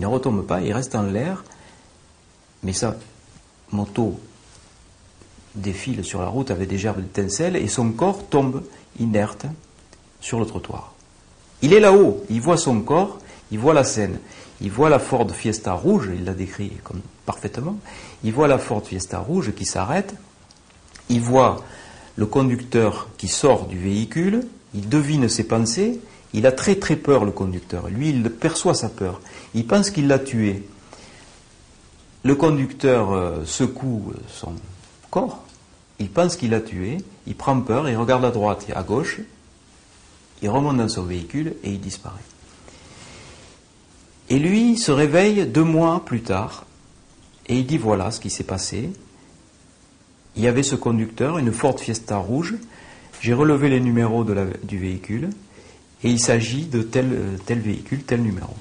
Il ne retombe pas, il reste en l'air, mais sa moto défile sur la route avec des gerbes d'étincelles et son corps tombe inerte sur le trottoir. Il est là-haut, il voit son corps, il voit la scène, il voit la Ford Fiesta rouge, il l'a décrit parfaitement, il voit la Ford Fiesta rouge qui s'arrête, il voit le conducteur qui sort du véhicule, il devine ses pensées, il a très très peur le conducteur, lui il perçoit sa peur, il pense qu'il l'a tué. Le conducteur euh, secoue son corps, il pense qu'il l'a tué, il prend peur, il regarde à droite et à gauche, il remonte dans son véhicule et il disparaît. Et lui se réveille deux mois plus tard et il dit voilà ce qui s'est passé. Il y avait ce conducteur, une Ford Fiesta rouge. J'ai relevé les numéros du véhicule et il s'agit de tel, tel véhicule, tel numéro.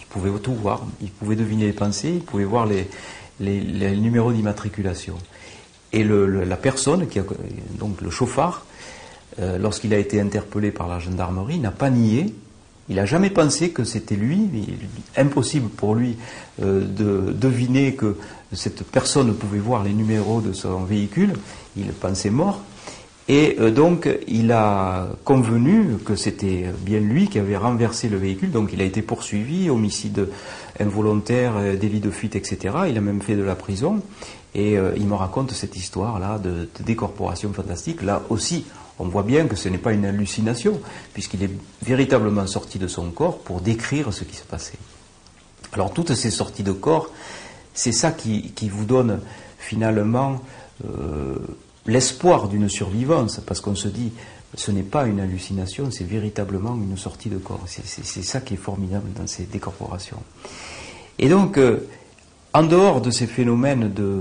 Il pouvait tout voir, il pouvait deviner les pensées, il pouvait voir les, les, numéros d'immatriculation. Et la personne, qui a, donc le chauffard, euh, lorsqu'il a été interpellé par la gendarmerie, n'a pas nié. Il n'a jamais pensé que c'était lui. Impossible pour lui euh, de deviner que cette personne pouvait voir les numéros de son véhicule. Il pensait mort. Et euh, donc, il a convenu que c'était bien lui qui avait renversé le véhicule. Donc, il a été poursuivi, homicide involontaire, délit de fuite, etc. Il a même fait de la prison. Et il me raconte cette histoire-là de, décorporation fantastique. Là aussi, on voit bien que ce n'est pas une hallucination, puisqu'il est véritablement sorti de son corps pour décrire ce qui se passait. Alors toutes ces sorties de corps, c'est ça qui, vous donne finalement euh, l'espoir d'une survivance, parce qu'on se dit, ce n'est pas une hallucination, c'est véritablement une sortie de corps. C'est ça qui est formidable dans ces décorporations. Et donc, euh, en dehors de ces phénomènes de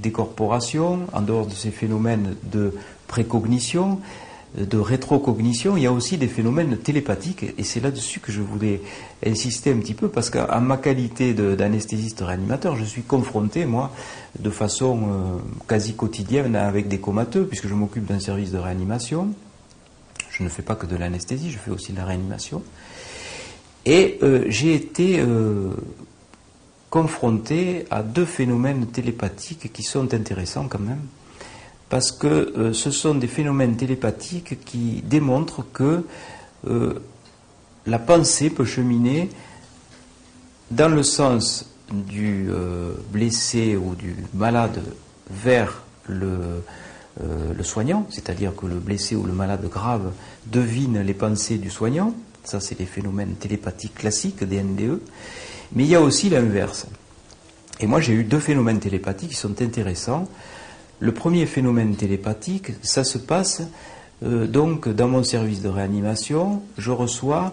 décorporation, en dehors de ces phénomènes de précognition, de rétrocognition, il y a aussi des phénomènes télépathiques, et c'est là-dessus que je voulais insister un petit peu, parce qu'en ma qualité d'anesthésiste réanimateur, je suis confronté, moi, de façon euh, quasi quotidienne avec des comateux, puisque je m'occupe d'un service de réanimation. Je ne fais pas que de l'anesthésie, je fais aussi de la réanimation. Et euh, j'ai été euh, confronté à deux phénomènes télépathiques qui sont intéressants quand même parce que euh, ce sont des phénomènes télépathiques qui démontrent que euh, la pensée peut cheminer dans le sens du euh, blessé ou du malade vers le, le soignant, c'est-à-dire que le blessé ou le malade grave devine les pensées du soignant, ça c'est des phénomènes télépathiques classiques des NDE, mais il y a aussi l'inverse. Et moi j'ai eu deux phénomènes télépathiques qui sont intéressants. Le premier phénomène télépathique, ça se passe euh, donc dans mon service de réanimation, je reçois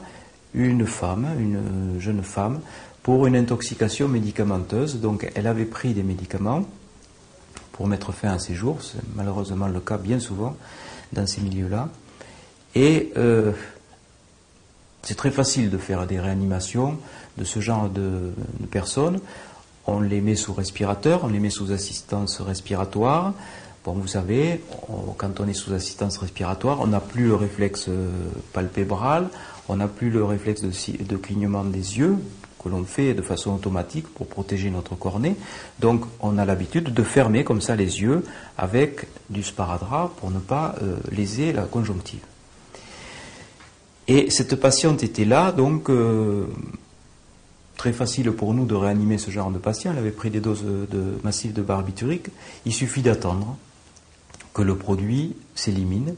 une femme, une jeune femme, pour une intoxication médicamenteuse. Donc elle avait pris des médicaments pour mettre fin à ses jours, c'est malheureusement le cas bien souvent dans ces milieux-là. Et euh, c'est très facile de faire des réanimations de ce genre de personnes on les met sous respirateur, on les met sous assistance respiratoire. Bon, vous savez, quand on est sous assistance respiratoire, on n'a plus le réflexe euh, palpébral, on n'a plus le réflexe de, clignement des yeux que l'on fait de façon automatique pour protéger notre cornée. Donc, on a l'habitude de fermer comme ça les yeux avec du sparadrap pour ne pas euh, léser la conjonctive. Et cette patiente était là, donc euh, très facile pour nous de réanimer ce genre de patient. Elle avait pris des doses de, massives de barbiturique. Il suffit d'attendre que le produit s'élimine.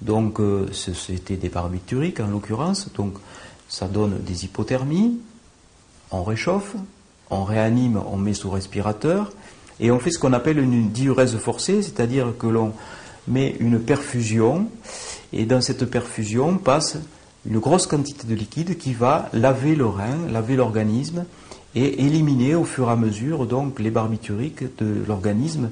Donc, euh, c'était des barbituriques en l'occurrence. Donc, ça donne des hypothermies. On réchauffe, on réanime, on met sous respirateur. Et on fait ce qu'on appelle une diurèse forcée, c'est-à-dire que l'on met une perfusion. Et dans cette perfusion passe une grosse quantité de liquide qui va laver le rein, laver l'organisme et éliminer au fur et à mesure donc les barbituriques de l'organisme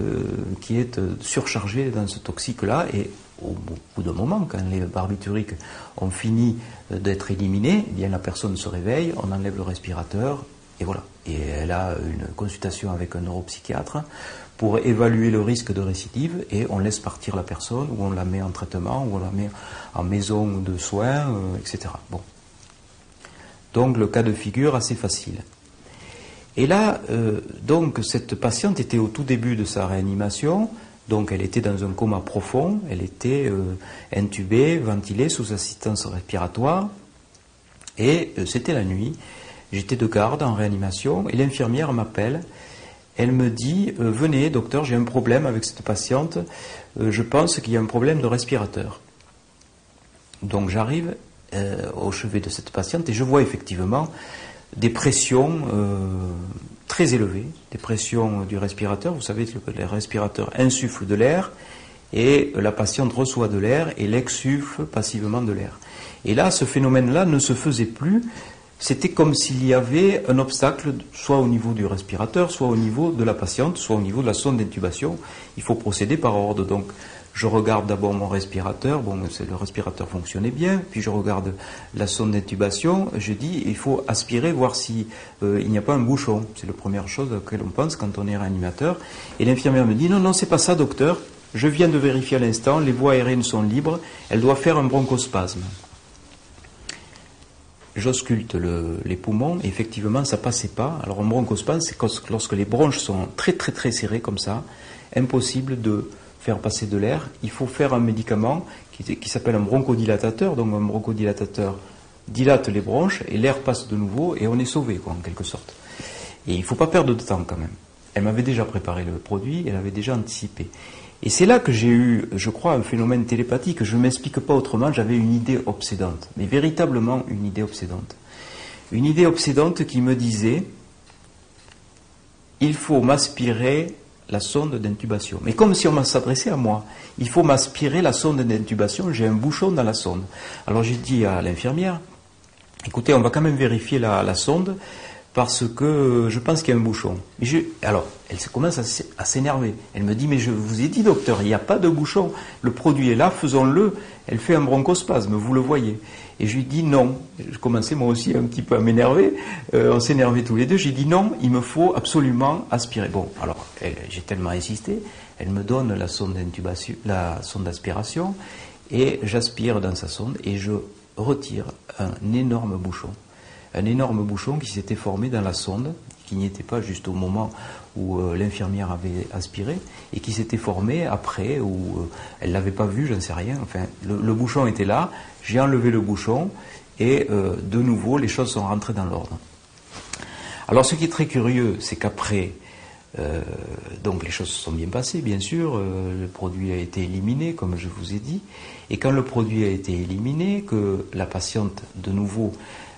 euh, qui est euh, surchargé dans ce toxique-là. Et au bout d'un moment, quand les barbituriques ont fini euh, d'être éliminés, eh bien la personne se réveille, on enlève le respirateur et voilà. Et elle a une consultation avec un neuropsychiatre pour évaluer le risque de récidive et on laisse partir la personne ou on la met en traitement ou on la met en maison de soins, euh, etc. Bon. Donc le cas de figure assez facile. Et là, euh, donc cette patiente était au tout début de sa réanimation, donc elle était dans un coma profond, elle était euh, intubée, ventilée sous assistance respiratoire, et c'était la nuit. J'étais de garde en réanimation et l'infirmière m'appelle. Elle me dit Venez, docteur, j'ai un problème avec cette patiente. je pense qu'il y a un problème de respirateur. Donc j'arrive au chevet de cette patiente et je vois effectivement des pressions euh, très élevées, des pressions du respirateur. Vous savez que le respirateur insuffle de l'air et la patiente reçoit de l'air et l'exsuffle passivement de l'air. Et là, ce phénomène-là ne se faisait plus. C'était comme s'il y avait un obstacle, soit au niveau du respirateur, soit au niveau de la patiente, soit au niveau de la sonde d'intubation. Il faut procéder par ordre. Donc, je regarde d'abord mon respirateur, bon, le respirateur fonctionnait bien, puis je regarde la sonde d'intubation, je dis, il faut aspirer, voir s'il euh, n'y a pas un bouchon. C'est la première chose à laquelle on pense quand on est réanimateur. Et l'infirmière me dit, non, non, c'est pas ça, docteur. Je viens de vérifier à l'instant, les voies aériennes sont libres, elle doit faire un bronchospasme. J'ausculte les poumons, et effectivement, ça passait pas. Alors, un bronchospasme, c'est lorsque les bronches sont très, très, très serrées comme ça, impossible de faire passer de l'air, il faut faire un médicament qui, s'appelle un bronchodilatateur. Donc un bronchodilatateur dilate les bronches et l'air passe de nouveau et on est sauvé, quoi, en quelque sorte. Et il faut pas perdre de temps quand même. Elle m'avait déjà préparé le produit, elle avait déjà anticipé. Et c'est là que j'ai eu, je crois, un phénomène télépathique. Je ne m'explique pas autrement, j'avais une idée obsédante, mais véritablement une idée obsédante. Une idée obsédante qui me disait, il faut m'aspirer la sonde d'intubation. Mais comme si on s'adressait à moi, il faut m'aspirer la sonde d'intubation, j'ai un bouchon dans la sonde. Alors j'ai dit à l'infirmière, écoutez, on va quand même vérifier la, sonde parce que je pense qu'il y a un bouchon. alors, elle commence à s'énerver. Elle me dit, mais je vous ai dit, docteur, il n'y a pas de bouchon. Le produit est là, faisons-le. Elle fait un bronchospasme, vous le voyez. Et je lui dis non. Je commençais moi aussi un petit peu à m'énerver. Euh, on s'énervait tous les deux. J'ai dit non, il me faut absolument aspirer. Bon, alors j'ai tellement insisté. Elle me donne la sonde d'intubation, la sonde d'aspiration, et j'aspire dans sa sonde et je retire un énorme bouchon. Un énorme bouchon qui s'était formé dans la sonde, qui n'y était pas juste au moment où euh, l'infirmière avait aspiré, et qui s'était formé après, où euh, elle ne l'avait pas vu, je ne sais rien. Enfin, le bouchon était là, j'ai enlevé le bouchon et euh, de nouveau les choses sont rentrées dans l'ordre. Alors ce qui est très curieux, c'est qu'après, donc les choses se sont bien passées, bien sûr, le produit a été éliminé, comme je vous ai dit, et quand le produit a été éliminé, que la patiente de nouveau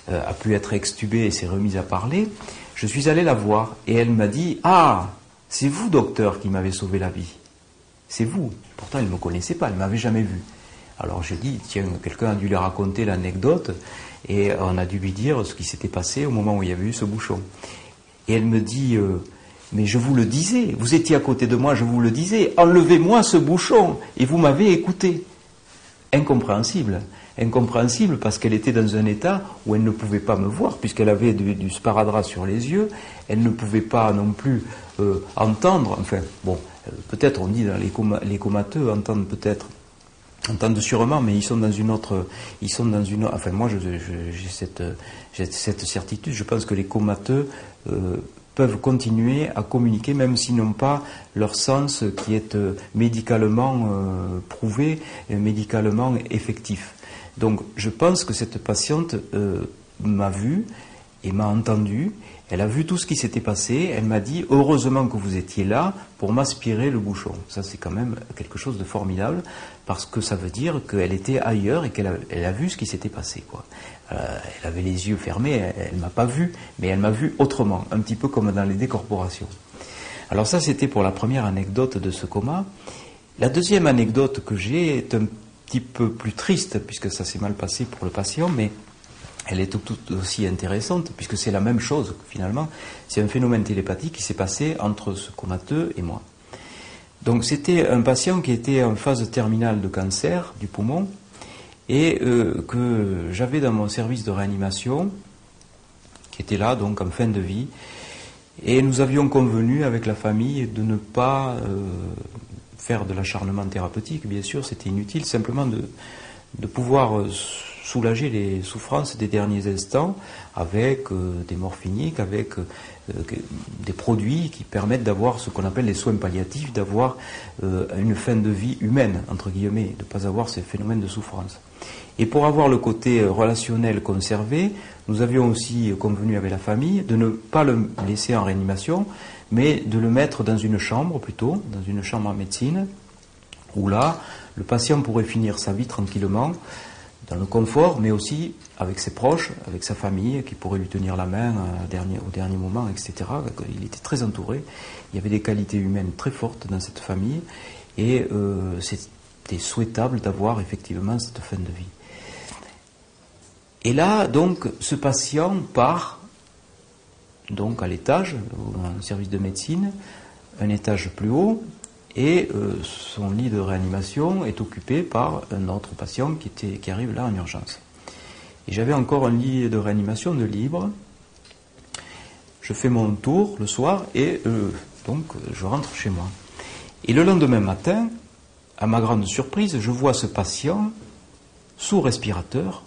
a pu être extubée et s'est remise à parler, je suis allé la voir et elle m'a dit Ah, c'est vous, docteur, qui m'avez sauvé la vie. C'est vous. Pourtant, elle ne me connaissait pas, elle ne m'avait jamais vu. Alors j'ai dit, tiens, quelqu'un a dû lui raconter l'anecdote et on a dû lui dire ce qui s'était passé au moment où il y avait eu ce bouchon. Et elle me dit, euh, mais je vous le disais, vous étiez à côté de moi, je vous le disais, enlevez-moi ce bouchon et vous m'avez écouté. Incompréhensible. Incompréhensible parce qu'elle était dans un état où elle ne pouvait pas me voir puisqu'elle avait du, sparadrap sur les yeux, elle ne pouvait pas non plus euh, entendre, enfin bon, euh, peut-être on dit dans les, les comateux entendent peut-être entendent sûrement, mais ils sont dans une autre, ils sont dans une, enfin moi j'ai cette, certitude. Je pense que les comateux euh, peuvent continuer à communiquer même s'ils n'ont pas leur sens qui est euh, médicalement euh, prouvé, médicalement effectif. Donc je pense que cette patiente m'a vu et m'a entendu elle a vu tout ce qui s'était passé, elle m'a dit heureusement que vous étiez là pour m'aspirer le bouchon. Ça c'est quand même quelque chose de formidable parce que ça veut dire qu'elle était ailleurs et qu'elle a, vu ce qui s'était passé. Euh, elle avait les yeux fermés, elle, ne m'a pas vu, mais elle m'a vu autrement, un petit peu comme dans les décorporations. Alors ça c'était pour la première anecdote de ce coma. La deuxième anecdote que j'ai est un petit peu plus triste puisque ça s'est mal passé pour le patient, mais elle est tout, aussi intéressante, puisque c'est la même chose finalement. C'est un phénomène télépathique qui s'est passé entre ce comateux et moi. Donc c'était un patient qui était en phase terminale de cancer du poumon et euh, que j'avais dans mon service de réanimation, qui était là donc en fin de vie, et nous avions convenu avec la famille de ne pas euh, faire de l'acharnement thérapeutique, bien sûr, c'était inutile, simplement de, pouvoir euh, soulager les souffrances des derniers instants avec des morphiniques, avec des produits qui permettent d'avoir ce qu'on appelle les soins palliatifs, d'avoir une fin de vie humaine, entre guillemets, de ne pas avoir ces phénomènes de souffrance. Et pour avoir le côté relationnel conservé, nous avions aussi convenu avec la famille de ne pas le laisser en réanimation, mais de le mettre dans une chambre plutôt, dans une chambre en médecine, où là, le patient pourrait finir sa vie tranquillement, dans le confort, mais aussi avec ses proches, avec sa famille, qui pourrait lui tenir la main euh, au dernier moment, etc. Il était très entouré. Il y avait des qualités humaines très fortes dans cette famille, et euh, c'était souhaitable d'avoir effectivement cette fin de vie. Et là, donc, ce patient part donc à l'étage, un service de médecine, un étage plus haut, et euh, son lit de réanimation est occupé par un autre patient qui, était, qui arrive là en urgence. Et j'avais encore un lit de réanimation de libre. Je fais mon tour le soir et euh, donc je rentre chez moi. Et le lendemain matin, à ma grande surprise, je vois ce patient sous respirateur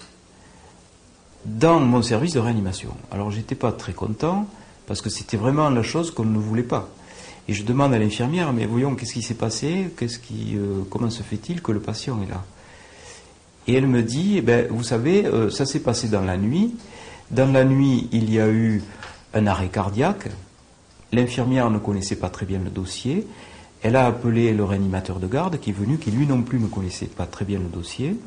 dans mon service de réanimation. Alors j'étais pas très content parce que c'était vraiment la chose qu'on ne voulait pas. Et je demande à l'infirmière, mais voyons, qu'est-ce qui s'est passé? Euh, Comment se fait-il que le patient est là? Et elle me dit, eh ben, vous savez, euh, ça s'est passé dans la nuit. Dans la nuit, il y a eu un arrêt cardiaque. L'infirmière ne connaissait pas très bien le dossier. Elle a appelé le réanimateur de garde qui est venu, qui lui non plus ne connaissait pas très bien le dossier.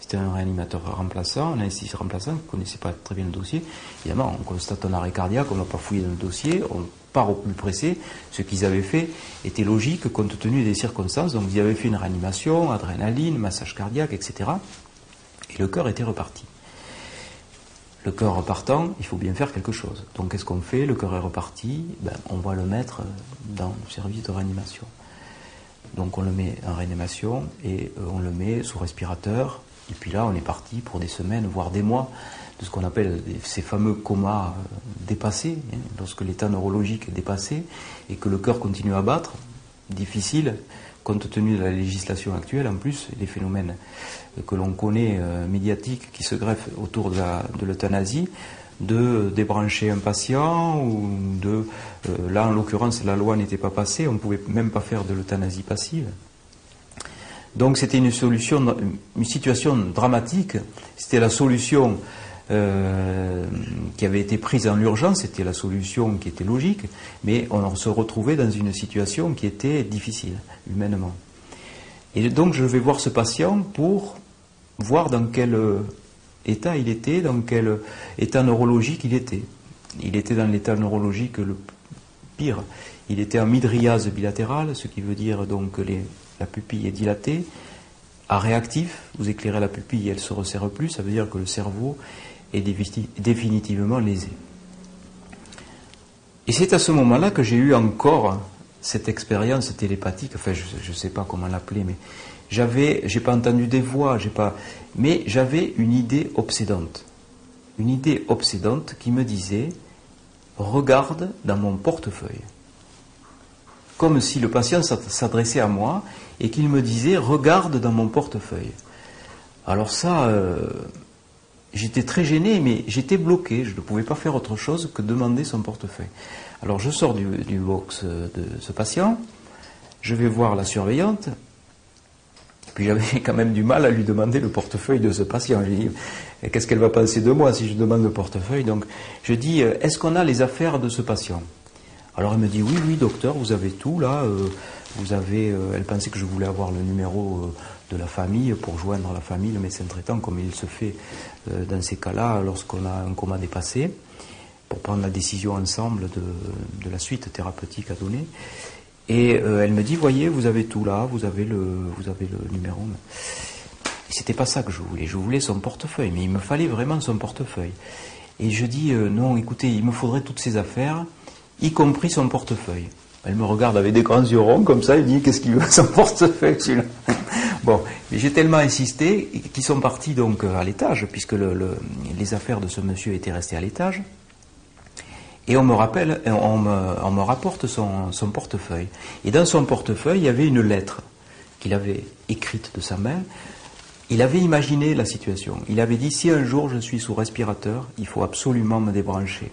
C'était un réanimateur remplaçant, un anesthésiste remplaçant qui ne connaissait pas très bien le dossier. Évidemment, on constate un arrêt cardiaque, on n'a pas fouillé dans le dossier, au plus pressé. Ce qu'ils avaient fait était logique compte tenu des circonstances. Donc ils avaient fait une réanimation, adrénaline, massage cardiaque, etc. Et le cœur était reparti. Le cœur repartant, il faut bien faire quelque chose. Donc qu'est-ce qu'on fait? Le cœur est reparti, ben, on va le mettre dans le service de réanimation. Donc on le met en réanimation et euh, on le met sous respirateur et puis là, on est parti pour des semaines, voire des mois, de ce qu'on appelle ces fameux comas dépassés, hein, lorsque l'état neurologique est dépassé et que le cœur continue à battre. Difficile, compte tenu de la législation actuelle, en plus, les phénomènes que l'on connaît euh, médiatiques qui se greffent autour de l'euthanasie, de débrancher un patient ou de. Euh, là, en l'occurrence, la loi n'était pas passée, on ne pouvait même pas faire de l'euthanasie passive. Donc c'était une solution, une situation dramatique. C'était la solution euh, qui avait été prise en urgence, c'était la solution qui était logique, mais on se retrouvait dans une situation qui était difficile, humainement. Et donc je vais voir ce patient pour voir dans quel état il était, dans quel état neurologique il était. Il était dans l'état neurologique le pire. Il était en midriase bilatérale, ce qui veut dire donc les la pupille est dilatée, à réactif, vous éclairez la pupille et elle se resserre plus, ça veut dire que le cerveau est définitivement lésé. Et c'est à ce moment-là que j'ai eu encore cette expérience télépathique, enfin je ne sais pas comment l'appeler, mais j'avais, j'ai pas entendu des voix, mais j'avais une idée obsédante, une idée obsédante qui me disait, regarde dans mon portefeuille. Comme si le patient s'adressait à moi et qu'il me disait regarde dans mon portefeuille. Alors ça, euh, j'étais très gêné, mais j'étais bloqué. Je ne pouvais pas faire autre chose que demander son portefeuille. Alors je sors du, box de ce patient, je vais voir la surveillante, puis j'avais quand même du mal à lui demander le portefeuille de ce patient. Je dis, qu'est-ce qu'elle va penser de moi si je demande le portefeuille? Donc je dis, euh, est-ce qu'on a les affaires de ce patient? Alors elle me dit oui, oui, docteur, vous avez tout là. Euh, Euh, elle pensait que je voulais avoir le numéro euh, de la famille pour joindre la famille, le médecin traitant, comme il se fait dans ces cas-là lorsqu'on a un coma dépassé, pour prendre la décision ensemble de, la suite thérapeutique à donner. Et elle me dit voyez, vous avez tout là, vous avez le, vous avez le numéro. C'était pas ça que je voulais. Je voulais son portefeuille, mais il me fallait vraiment son portefeuille. Et je dis non, écoutez, il me faudrait toutes ces affaires y compris son portefeuille. Elle me regarde avec des grands yeux ronds comme ça, elle dit qu'est-ce qu'il veut son portefeuille celui-là? Bon, j'ai tellement insisté qu'ils sont partis donc à l'étage, puisque les affaires de ce monsieur étaient restées à l'étage. Et on me rappelle, on me, rapporte son, son, portefeuille. Et dans son portefeuille, il y avait une lettre qu'il avait écrite de sa main, Il avait imaginé la situation. Il avait dit si un jour je suis sous respirateur, il faut absolument me débrancher.